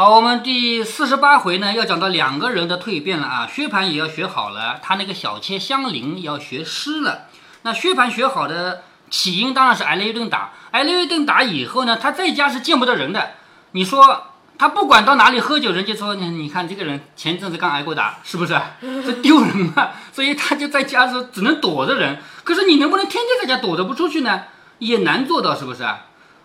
好，我们第四十八回呢，要讲到两个人的蜕变了啊。薛蟠也要学好了，他那个小妾香菱要学诗了。那薛蟠学好的起因当然是挨了一顿打，挨了一顿打以后呢，他在家是见不得人的。你说他不管到哪里喝酒，人家说你你看这个人前阵子刚挨过打，是不是？这丢人嘛。所以他就在家是只能躲着人。可是你能不能天天在家躲着不出去呢？也难做到，是不是？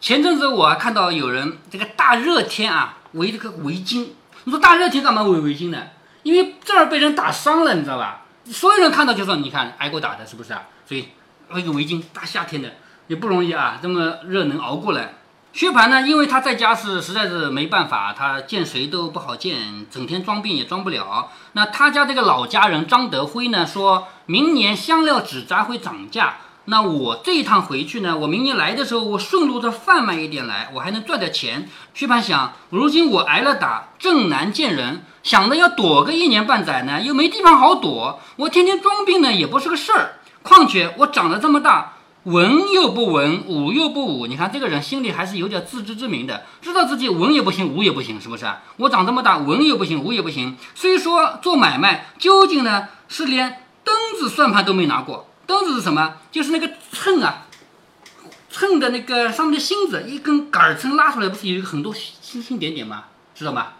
前阵子我还看到有人这个大热天啊。围这个围巾，你说大热天干嘛围围巾呢？因为这儿被人打伤了，你知道吧？所有人看到就说，你看挨过打的，是不是啊？所以围个围巾，大夏天的也不容易啊，这么热能熬过来。薛蟠呢，因为他在家是实在是没办法，他见谁都不好见，整天装病也装不了。那他家这个老家人张德辉呢，说明年香料纸扎会涨价。那我这一趟回去呢，我明年来的时候，我顺路再贩卖一点来，我还能赚点钱。薛蟠想，如今我挨了打，正难见人，想着要躲个一年半载呢，又没地方好躲。我天天装病呢，也不是个事儿。况且我长得这么大，文又不文，武又不武。你看这个人心里还是有点自知之明的，知道自己文也不行，武也不行，是不是？我长这么大，文又不行，武也不行。虽说做买卖，究竟呢是连灯子算盘都没拿过。灯子是什么？就是那个秤啊，秤的那个上面的芯子，一根杆秤拉出来，不是有很多星星点点吗？知道吗？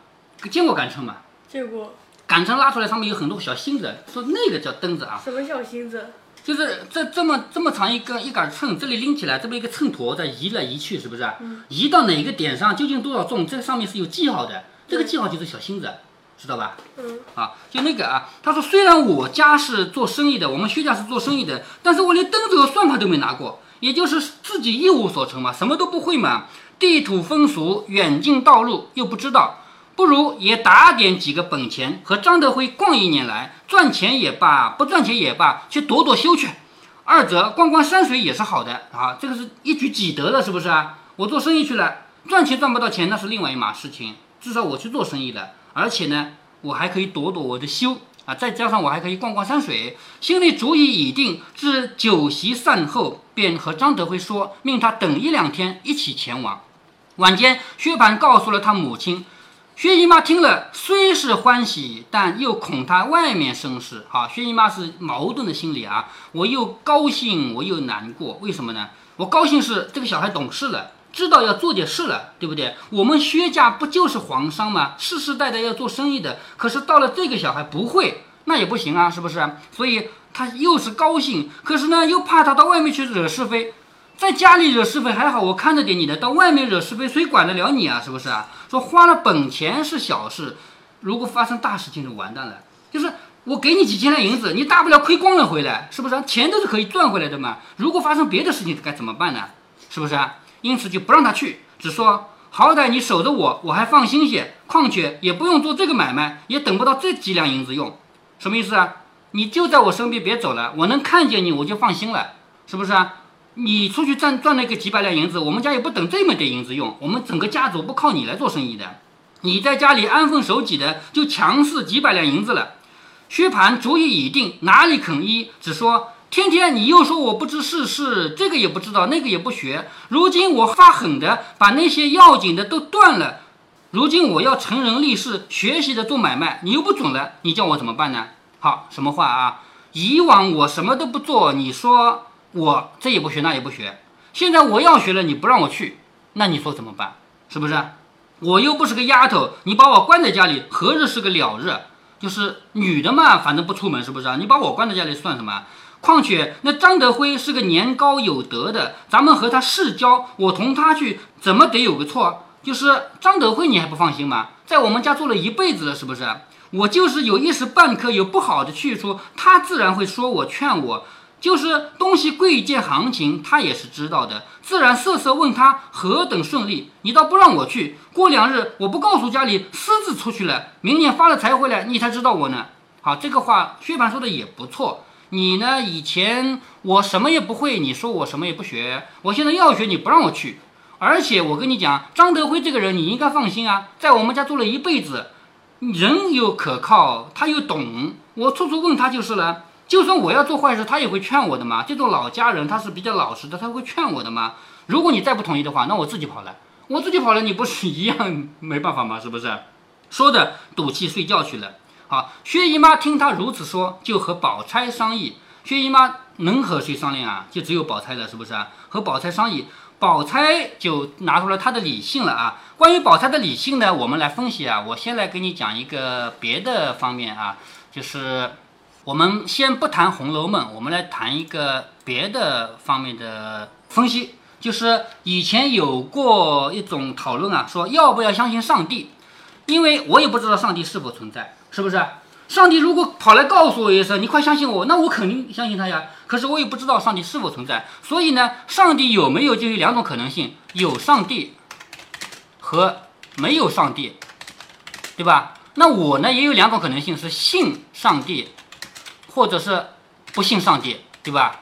见过杆秤吗？见过。杆秤拉出来，上面有很多小芯子，说那个叫灯子啊。什么小芯子？就是这这么这么长一根一杆秤，这里拎起来，这边一个秤砣在移来移去，是不是？嗯。移到哪个点上，究竟多少重？这上面是有记号的，这个记号就是小芯子。知道吧？嗯，啊，就那个啊，他说虽然我家是做生意的，我们薛家是做生意的，但是我连灯子和算盘都没拿过，也就是自己一无所成嘛，什么都不会嘛，地土风俗、远近道路又不知道，不如也打点几个本钱，和张德辉逛一年来，赚钱也罢，不赚钱也罢，去躲躲修去，二者逛逛山水也是好的啊，这个是一举几得的，是不是啊？我做生意去了，赚钱赚不到钱那是另外一码事情，至少我去做生意了。而且呢，我还可以躲躲我的羞啊，再加上我还可以逛逛山水，心里主意已定。至酒席散后，便和张德辉说，命他等一两天，一起前往。晚间，薛蟠告诉了他母亲，薛姨妈听了，虽是欢喜，但又恐他外面生事。啊，薛姨妈是矛盾的心理啊，我又高兴，我又难过，为什么呢？我高兴是这个小孩懂事了。知道要做点事了，对不对？我们薛家不就是皇商吗？世世代代要做生意的。可是到了这个小孩不会，那也不行啊，是不是？所以他又是高兴，可是呢又怕他到外面去惹是非。在家里惹是非还好，我看着点你的；到外面惹是非，谁管得了你啊？是不是啊？说花了本钱是小事，如果发生大事情就完蛋了。就是我给你几千两银子，你大不了亏光了回来，是不是？钱都是可以赚回来的嘛。如果发生别的事情该怎么办呢？是不是啊？因此就不让他去，只说好歹你守着我，我还放心些。况且也不用做这个买卖，也等不到这几两银子用。什么意思啊？你就在我身边，别走了，我能看见你，我就放心了，是不是啊？你出去赚赚那个几百两银子，我们家也不等这么点银子用。我们整个家族不靠你来做生意的，你在家里安分守己的，就强势几百两银子了。薛蟠主意已定，哪里肯依？只说。天天你又说我不知世事，这个也不知道，那个也不学。如今我发狠的把那些要紧的都断了，如今我要成人立事，学习的做买卖，你又不准了，你叫我怎么办呢？好，什么话啊？以往我什么都不做，你说我这也不学那也不学，现在我要学了，你不让我去，那你说怎么办？是不是？我又不是个丫头，你把我关在家里，何日是个了日？就是女的嘛，反正不出门，是不是啊？你把我关在家里算什么？况且那张德辉是个年高有德的，咱们和他世交，我同他去，怎么得有个错？就是张德辉，你还不放心吗？在我们家做了一辈子了，是不是？我就是有一时半刻有不好的去处，他自然会说我劝我，就是东西贵贱行情，他也是知道的，自然瑟瑟问他何等顺利。你倒不让我去，过两日我不告诉家里私自出去了，明年发了财回来，你才知道我呢。好，这个话薛蟠说的也不错。你呢？以前我什么也不会，你说我什么也不学。我现在要学，你不让我去。而且我跟你讲，张德辉这个人，你应该放心啊，在我们家做了一辈子，人又可靠，他又懂，我处处问他就是了。就算我要做坏事，他也会劝我的嘛。这种老家人，他是比较老实的，他会劝我的嘛。如果你再不同意的话，那我自己跑了。我自己跑了，你不是一样没办法吗？是不是？说着赌气睡觉去了。好，薛姨妈听他如此说，就和宝钗商议。薛姨妈能和谁商量啊？就只有宝钗了，是不是啊？和宝钗商议，宝钗就拿出了她的理性了啊。关于宝钗的理性呢，我们来分析啊。我先来给你讲一个别的方面啊，就是我们先不谈《红楼梦》，我们来谈一个别的方面的分析。就是以前有过一种讨论啊，说要不要相信上帝？因为我也不知道上帝是否存在，是不是？上帝如果跑来告诉我一声，你快相信我，那我肯定相信他呀。可是我也不知道上帝是否存在，所以呢，上帝有没有就有两种可能性：有上帝和没有上帝，对吧？那我呢也有两种可能性，是信上帝，或者是不信上帝，对吧？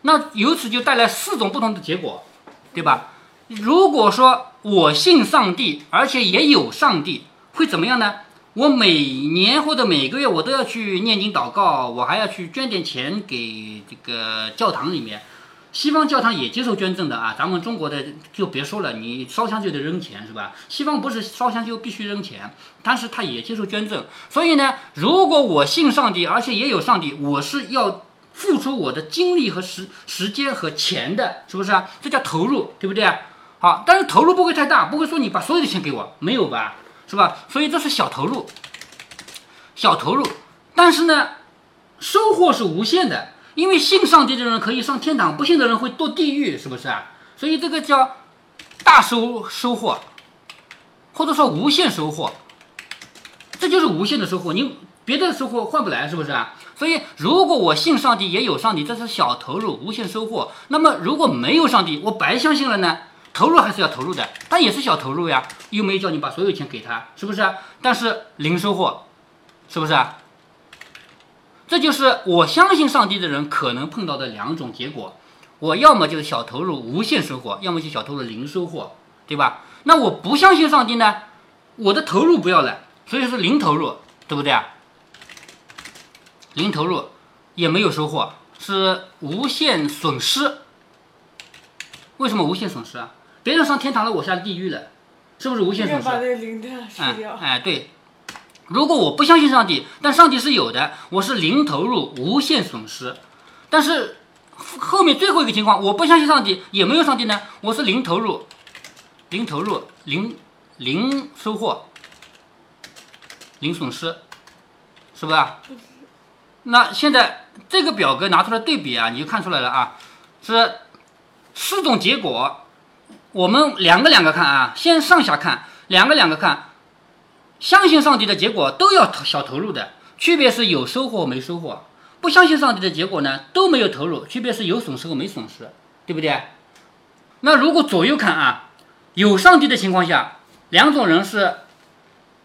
那由此就带来四种不同的结果，对吧？如果说我信上帝，而且也有上帝，会怎么样呢？我每年或者每个月我都要去念经祷告，我还要去捐点钱给这个教堂里面。西方教堂也接受捐赠的啊，咱们中国的就别说了，你烧香就得扔钱是吧？西方不是烧香就必须扔钱，但是他也接受捐赠。所以呢，如果我信上帝，而且也有上帝，我是要付出我的精力和时时间和钱的，是不是啊？这叫投入，对不对啊？好，但是投入不会太大，不会说你把所有的钱给我，没有吧？是吧？所以这是小投入，小投入，但是呢，收获是无限的，因为信上帝的人可以上天堂，不信的人会堕地狱，是不是啊？所以这个叫大收收获，或者说无限收获，这就是无限的收获，你别的收获换不来，是不是啊？所以如果我信上帝，也有上帝，这是小投入，无限收获。那么如果没有上帝，我白相信了呢？投入还是要投入的，但也是小投入呀，又没叫你把所有钱给他，是不是？但是零收获，是不是？这就是我相信上帝的人可能碰到的两种结果。我要么就是小投入无限收获，要么就小投入零收获，对吧？那我不相信上帝呢？我的投入不要了，所以是零投入，对不对啊？零投入也没有收获，是无限损失。为什么无限损失啊？别人上天堂了，我下地狱了，是不是无限损失？把那零的去掉。哎，对。如果我不相信上帝，但上帝是有的，我是零投入，无限损失。但是后面最后一个情况，我不相信上帝，也没有上帝呢，我是零投入，零投入，零零收获，零损失，是不是？那现在这个表格拿出来对比啊，你就看出来了啊，是四种结果。我们两个两个看啊，先上下看，两个两个看，相信上帝的结果都要小投入的，区别是有收获没收获；不相信上帝的结果呢，都没有投入，区别是有损失和没损失，对不对？那如果左右看啊，有上帝的情况下，两种人是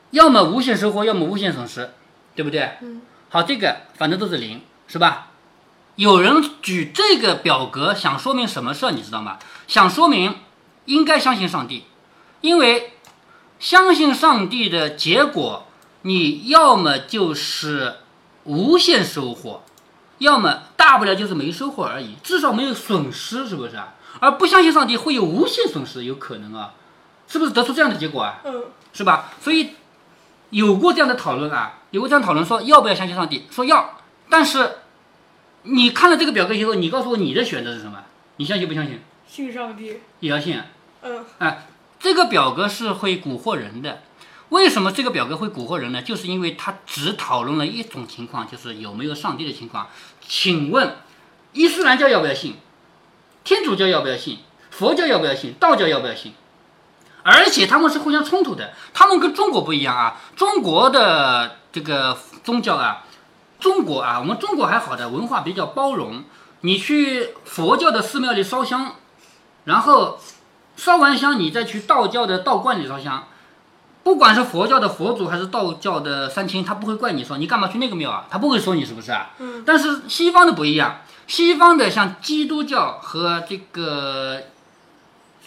要么无限收获，要么无限损失，对不对？嗯。好，这个反正都是零，是吧？有人举这个表格想说明什么事儿，你知道吗？想说明。应该相信上帝，因为相信上帝的结果，你要么就是无限收获，要么大不了就是没收获而已，至少没有损失，是不是啊？而不相信上帝会有无限损失，有可能啊，是不是得出这样的结果啊？嗯，是吧？所以有过这样的讨论啊，有过这样讨论说要不要相信上帝，说要，但是你看了这个表格以后，你告诉我你的选择是什么？你相信不相信？信上帝也要信。嗯，哎，这个表格是会蛊惑人的。为什么这个表格会蛊惑人呢？就是因为它只讨论了一种情况，就是有没有上帝的情况。请问，伊斯兰教要不要信？天主教要不要信？佛教要不要信？道教要不要信？而且他们是互相冲突的。他们跟中国不一样啊，中国的这个宗教啊，中国啊，我们中国还好的，文化比较包容。你去佛教的寺庙里烧香，然后。烧完香，你再去道教的道观里烧香，不管是佛教的佛祖还是道教的三清，他不会怪你说你干嘛去那个庙啊，他不会说你是不是啊？嗯。但是西方的不一样，西方的像基督教和这个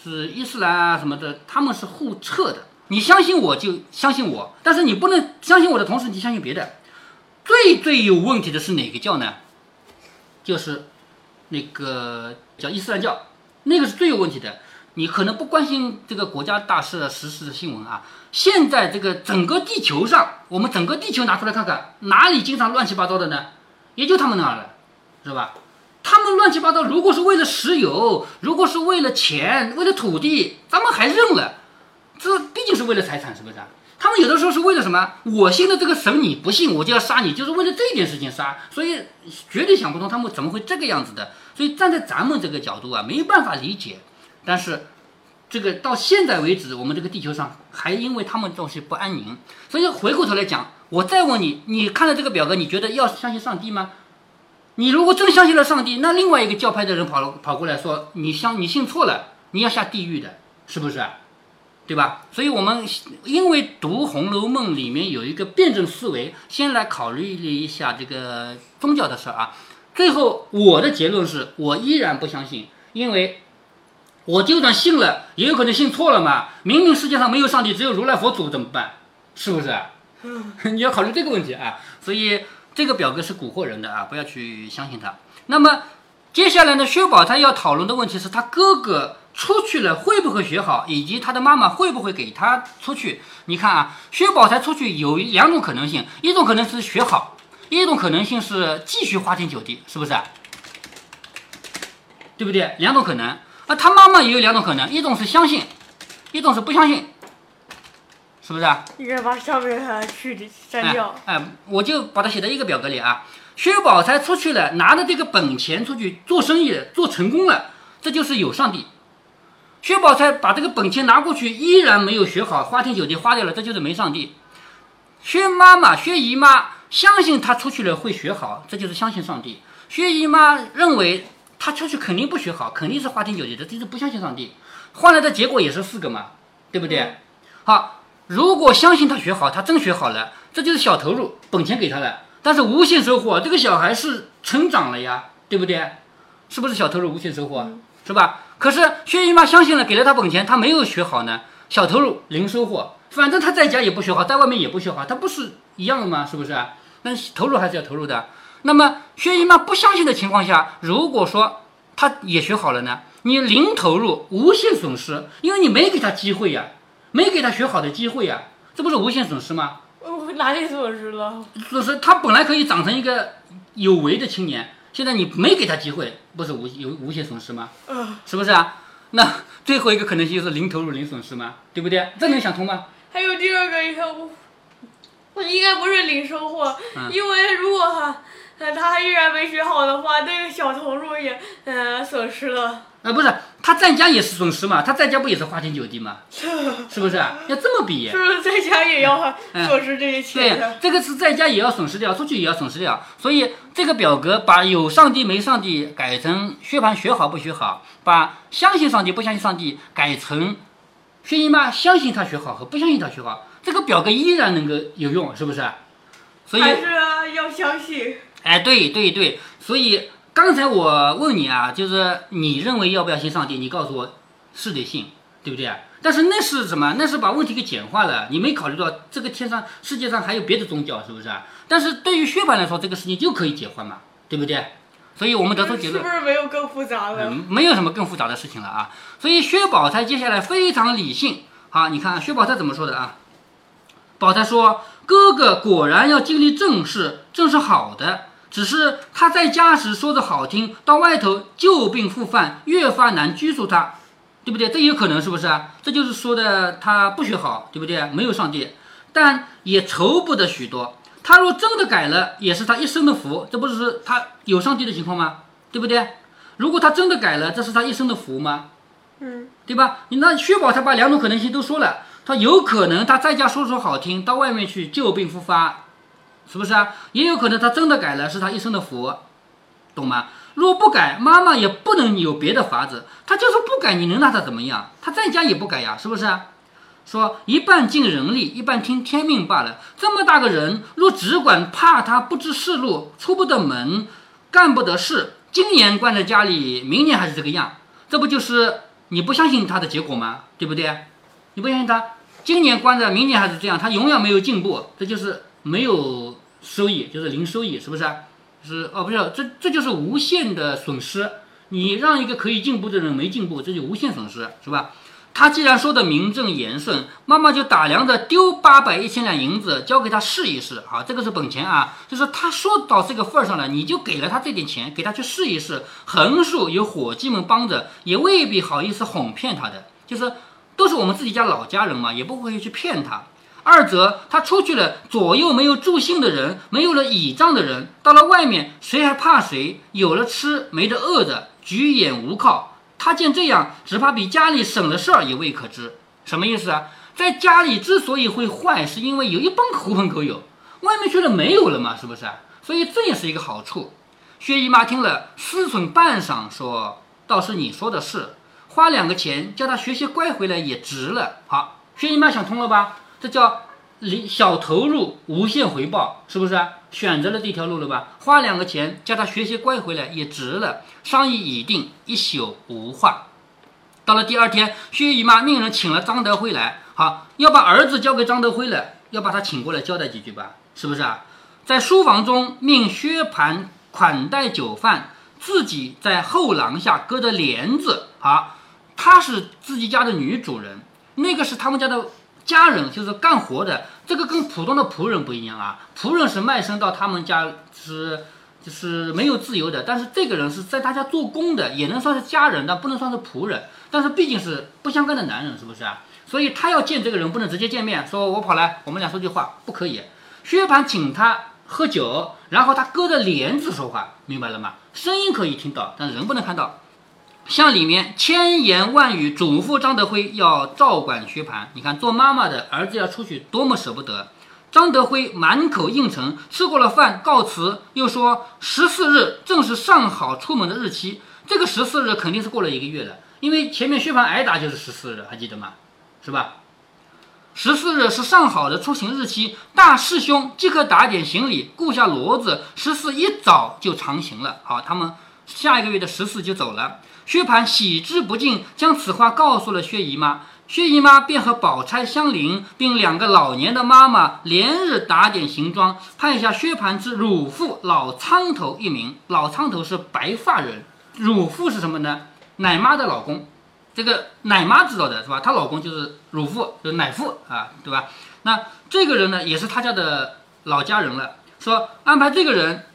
是伊斯兰啊什么的，他们是互撤的。你相信我就相信我，但是你不能相信我的同时你相信别的。最最有问题的是哪个教呢？就是那个叫伊斯兰教，那个是最有问题的。你可能不关心这个国家大事的时事的新闻啊。现在这个整个地球上，我们整个地球拿出来看看，哪里经常乱七八糟的呢？也就他们那儿了，是吧？他们乱七八糟，如果是为了石油，如果是为了钱，为了土地，咱们还认了。这毕竟是为了财产，是不是？他们有的时候是为了什么？我信的这个神你不信，我就要杀你，就是为了这件事情杀。所以绝对想不通他们怎么会这个样子的。所以站在咱们这个角度啊，没办法理解。但是这个到现在为止，我们这个地球上还因为他们东西不安宁。所以回过头来讲，我再问你，你看了这个表格，你觉得要相信上帝吗？你如果真相信了上帝，那另外一个教派的人跑了跑过来说你相你信错了，你要下地狱的，是不是？对吧？所以我们因为读《红楼梦》里面有一个辩证思维，先来考虑了一下这个宗教的事儿啊。最后我的结论是我依然不相信，因为我就算信了，也有可能信错了嘛。明明世界上没有上帝，只有如来佛祖怎么办？是不是？你要考虑这个问题啊。所以。这个表格是蛊惑人的啊，不要去相信他。那么接下来呢，薛宝钗要讨论的问题是他哥哥出去了会不会学好，以及他的妈妈会不会给他出去。你看啊，薛宝钗出去有两种可能性，一种可能是学好，一种可能性是继续花天酒地，是不是？对不对？两种可能。啊，他妈妈也有两种可能，一种是相信，一种是不相信。是不是啊？应该把上面去删掉。哎，我就把它写在一个表格里啊。薛宝钗出去了，拿着这个本钱出去做生意，做成功了，这就是有上帝。薛宝钗把这个本钱拿过去，依然没有学好，花天酒地花掉了，这就是没上帝。薛妈妈、薛姨妈相信她出去了会学好，这就是相信上帝。薛姨妈认为她出去肯定不学好，肯定是花天酒地的，这就是不相信上帝。换来的结果也是四个嘛，对不对？好。如果相信他学好，他真学好了，这就是小投入，本钱给他了，但是无限收获，这个小孩是成长了呀，对不对？是不是小投入无限收获，是吧？可是薛姨妈相信了，给了他本钱，他没有学好呢，小投入零收获，反正他在家也不学好，在外面也不学好，他不是一样的吗？是不是？那投入还是要投入的。那么薛姨妈不相信的情况下，如果说他也学好了呢？你零投入，无限损失，因为你没给他机会呀。没给他学好的机会呀，这不是无限损失吗？我哪里损失了？损失他本来可以长成一个有为的青年，现在你没给他机会，不是无有无限损失吗？嗯，是不是啊？那最后一个可能性就是零投入零损失吗？对不对？这能想通吗？还有第二个，一个我，我应该不是零收获，因为如果他，他依然没学好的话，那个小投入也呃损失了。啊，不是，他在家也是损失嘛，他在家不也是花天酒地嘛，是不是？要这么比，是不是在家也要损失这些钱？对，这个是在家也要损失掉，出去也要损失掉。所以这个表格把有上帝没上帝改成薛蟠学好不学好，把相信上帝不相信上帝改成薛姨妈相信他学好和不相信他学好，这个表格依然能够有用，是不是？所以还是要相信。哎，对对对，所以。刚才我问你啊，就是你认为要不要信上帝？你告诉我是得信，对不对啊？但是那是什么？那是把问题给简化了。你没考虑到这个天上世界上还有别的宗教，是不是？但是对于薛蟠来说，这个事情就可以解换嘛，对不对？所以我们得出结论，是不是没有更复杂的？没有什么更复杂的事情了啊。所以薛宝钗接下来非常理性。好，你看薛宝钗怎么说的啊？宝钗说：“哥哥果然要经历正事，正是好的。”只是他在家时说的好听，到外头旧病复犯，越发难拘束他，对不对？这也有可能是不是啊？这就是说的他不学好，对不对？没有上帝，但也愁不得许多。他若真的改了，也是他一生的福，这不是他有上帝的情况吗？对不对？如果他真的改了，这是他一生的福吗？嗯，对吧？你那薛宝他把两种可能性都说了，他有可能他在家说说好听，到外面去旧病复发。是不是啊？也有可能他真的改了，是他一生的福，懂吗？若不改，妈妈也不能有别的法子。他就是不改，你能拿他怎么样？他在家也不改呀，是不是？说一半尽人力，一半听天命罢了。这么大个人，若只管怕他不知世路，出不得门，干不得事，今年关在家里，明年还是这个样，这不就是你不相信他的结果吗？对不对？你不相信他，今年关着，明年还是这样，他永远没有进步，这就是没有。收益就是零收益，是不是？是哦，不是，这这就是无限的损失。你让一个可以进步的人没进步，这就无限损失，是吧？他既然说的名正言顺，妈妈就打量着丢八百一千两银子交给他试一试啊，这个是本钱啊，就是他说到这个份儿上了，你就给了他这点钱，给他去试一试。横竖有伙计们帮着，也未必好意思哄骗他的，就是都是我们自己家老家人嘛，也不会去骗他。二则他出去了，左右没有助兴的人，没有了倚仗的人，到了外面谁还怕谁？有了吃没得饿的，举眼无靠。他见这样，只怕比家里省了事儿也未可知。什么意思啊？在家里之所以会坏，是因为有一帮狐朋狗友，外面去了没有了嘛，是不是？所以这也是一个好处。薛姨妈听了，思忖半晌，说：“倒是你说的是，花两个钱叫他学些乖回来也值了。”好，薛姨妈想通了吧？这叫。零小投入，无限回报，是不是选择了这条路了吧？花两个钱叫他学习乖回来也值了。商议已定，一宿无话。到了第二天，薛姨妈命人请了张德辉来，好要把儿子交给张德辉了，要把他请过来交代几句吧，是不是啊？在书房中命薛蟠款待酒饭，自己在后廊下搁着帘子。好，她是自己家的女主人，那个是他们家的。家人就是干活的，这个跟普通的仆人不一样啊。仆人是卖身到他们家，是就是没有自由的。但是这个人是在他家做工的，也能算是家人，但不能算是仆人。但是毕竟是不相干的男人，是不是啊？所以他要见这个人，不能直接见面，说我跑来，我们俩说句话，不可以。薛蟠请他喝酒，然后他隔着帘子说话，明白了吗？声音可以听到，但人不能看到。像里面千言万语嘱咐张德辉要照管薛蟠，你看做妈妈的儿子要出去多么舍不得。张德辉满口应承，吃过了饭告辞，又说十四日正是上好出门的日期。这个十四日肯定是过了一个月了，因为前面薛蟠挨打就是十四日，还记得吗？是吧？十四日是上好的出行日期，大师兄即刻打点行李，雇下骡子，十四一早就长行了。好，他们下一个月的十四就走了。薛蟠喜之不尽，将此话告诉了薛姨妈。薛姨妈便和宝钗、香菱，并两个老年的妈妈，连日打点行装，派下薛蟠之乳父老苍头一名。老苍头是白发人，乳父是什么呢？奶妈的老公。这个奶妈知道的是吧？她老公就是乳父，就是奶父啊，对吧？那这个人呢，也是他家的老家人了。说安排这个人。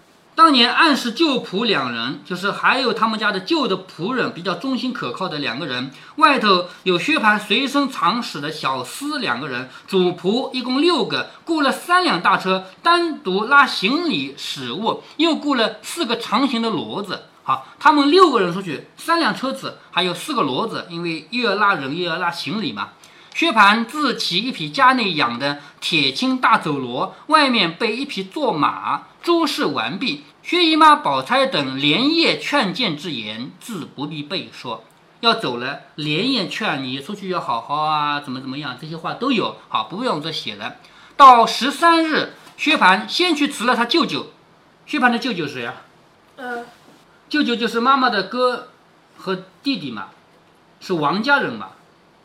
当年暗示旧仆两人，就是还有他们家的旧的仆人，比较忠心可靠的两个人。外头有薛蟠随身藏使的小厮两个人，主仆一共六个，雇了三辆大车，单独拉行李使物，又雇了四个长形的骡子。好，他们六个人出去，三辆车子，还有四个骡子，因为又要拉人又要拉行李嘛。薛蟠自骑一匹家内养的铁青大走骡，外面备一匹坐马，诸事完毕。薛姨妈、宝钗等连夜劝谏之言，自不必背说。要走了，连夜劝你出去要好好啊，怎么怎么样，这些话都有。好，不用再写了。到十三日，薛蟠先去辞了他舅舅。薛蟠的舅舅是谁啊？呃，舅舅就是妈妈的哥和弟弟嘛，是王家人嘛，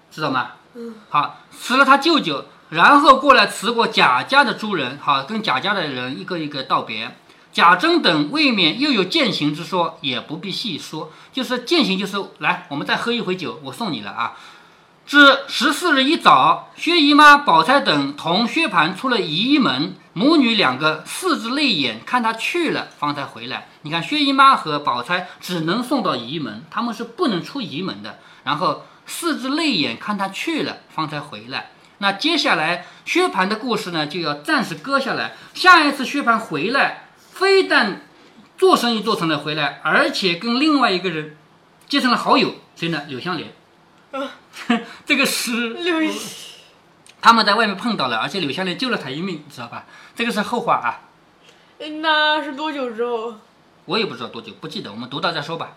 知道吗？嗯。好，辞了他舅舅，然后过来辞过贾家的诸人，好，跟贾家的人一个一个道别。贾珍等未免又有践行之说，也不必细说。就是践行，就是来，我们再喝一回酒，我送你了啊。至十四日一早，薛姨妈、宝钗等同薛蟠出了仪门，母女两个四只泪眼看他去了，方才回来。你看，薛姨妈和宝钗只能送到仪门，他们是不能出仪门的。然后四只泪眼看他去了，方才回来。那接下来薛蟠的故事呢，就要暂时搁下来。下一次薛蟠回来。非但做生意做成了回来，而且跟另外一个人结成了好友，谁呢？柳湘莲。啊 这个是柳，他们在外面碰到了，而且柳湘莲救了他一命，知道吧？这个是后话啊。那是多久之后？我也不知道多久，不记得，我们读到再说吧。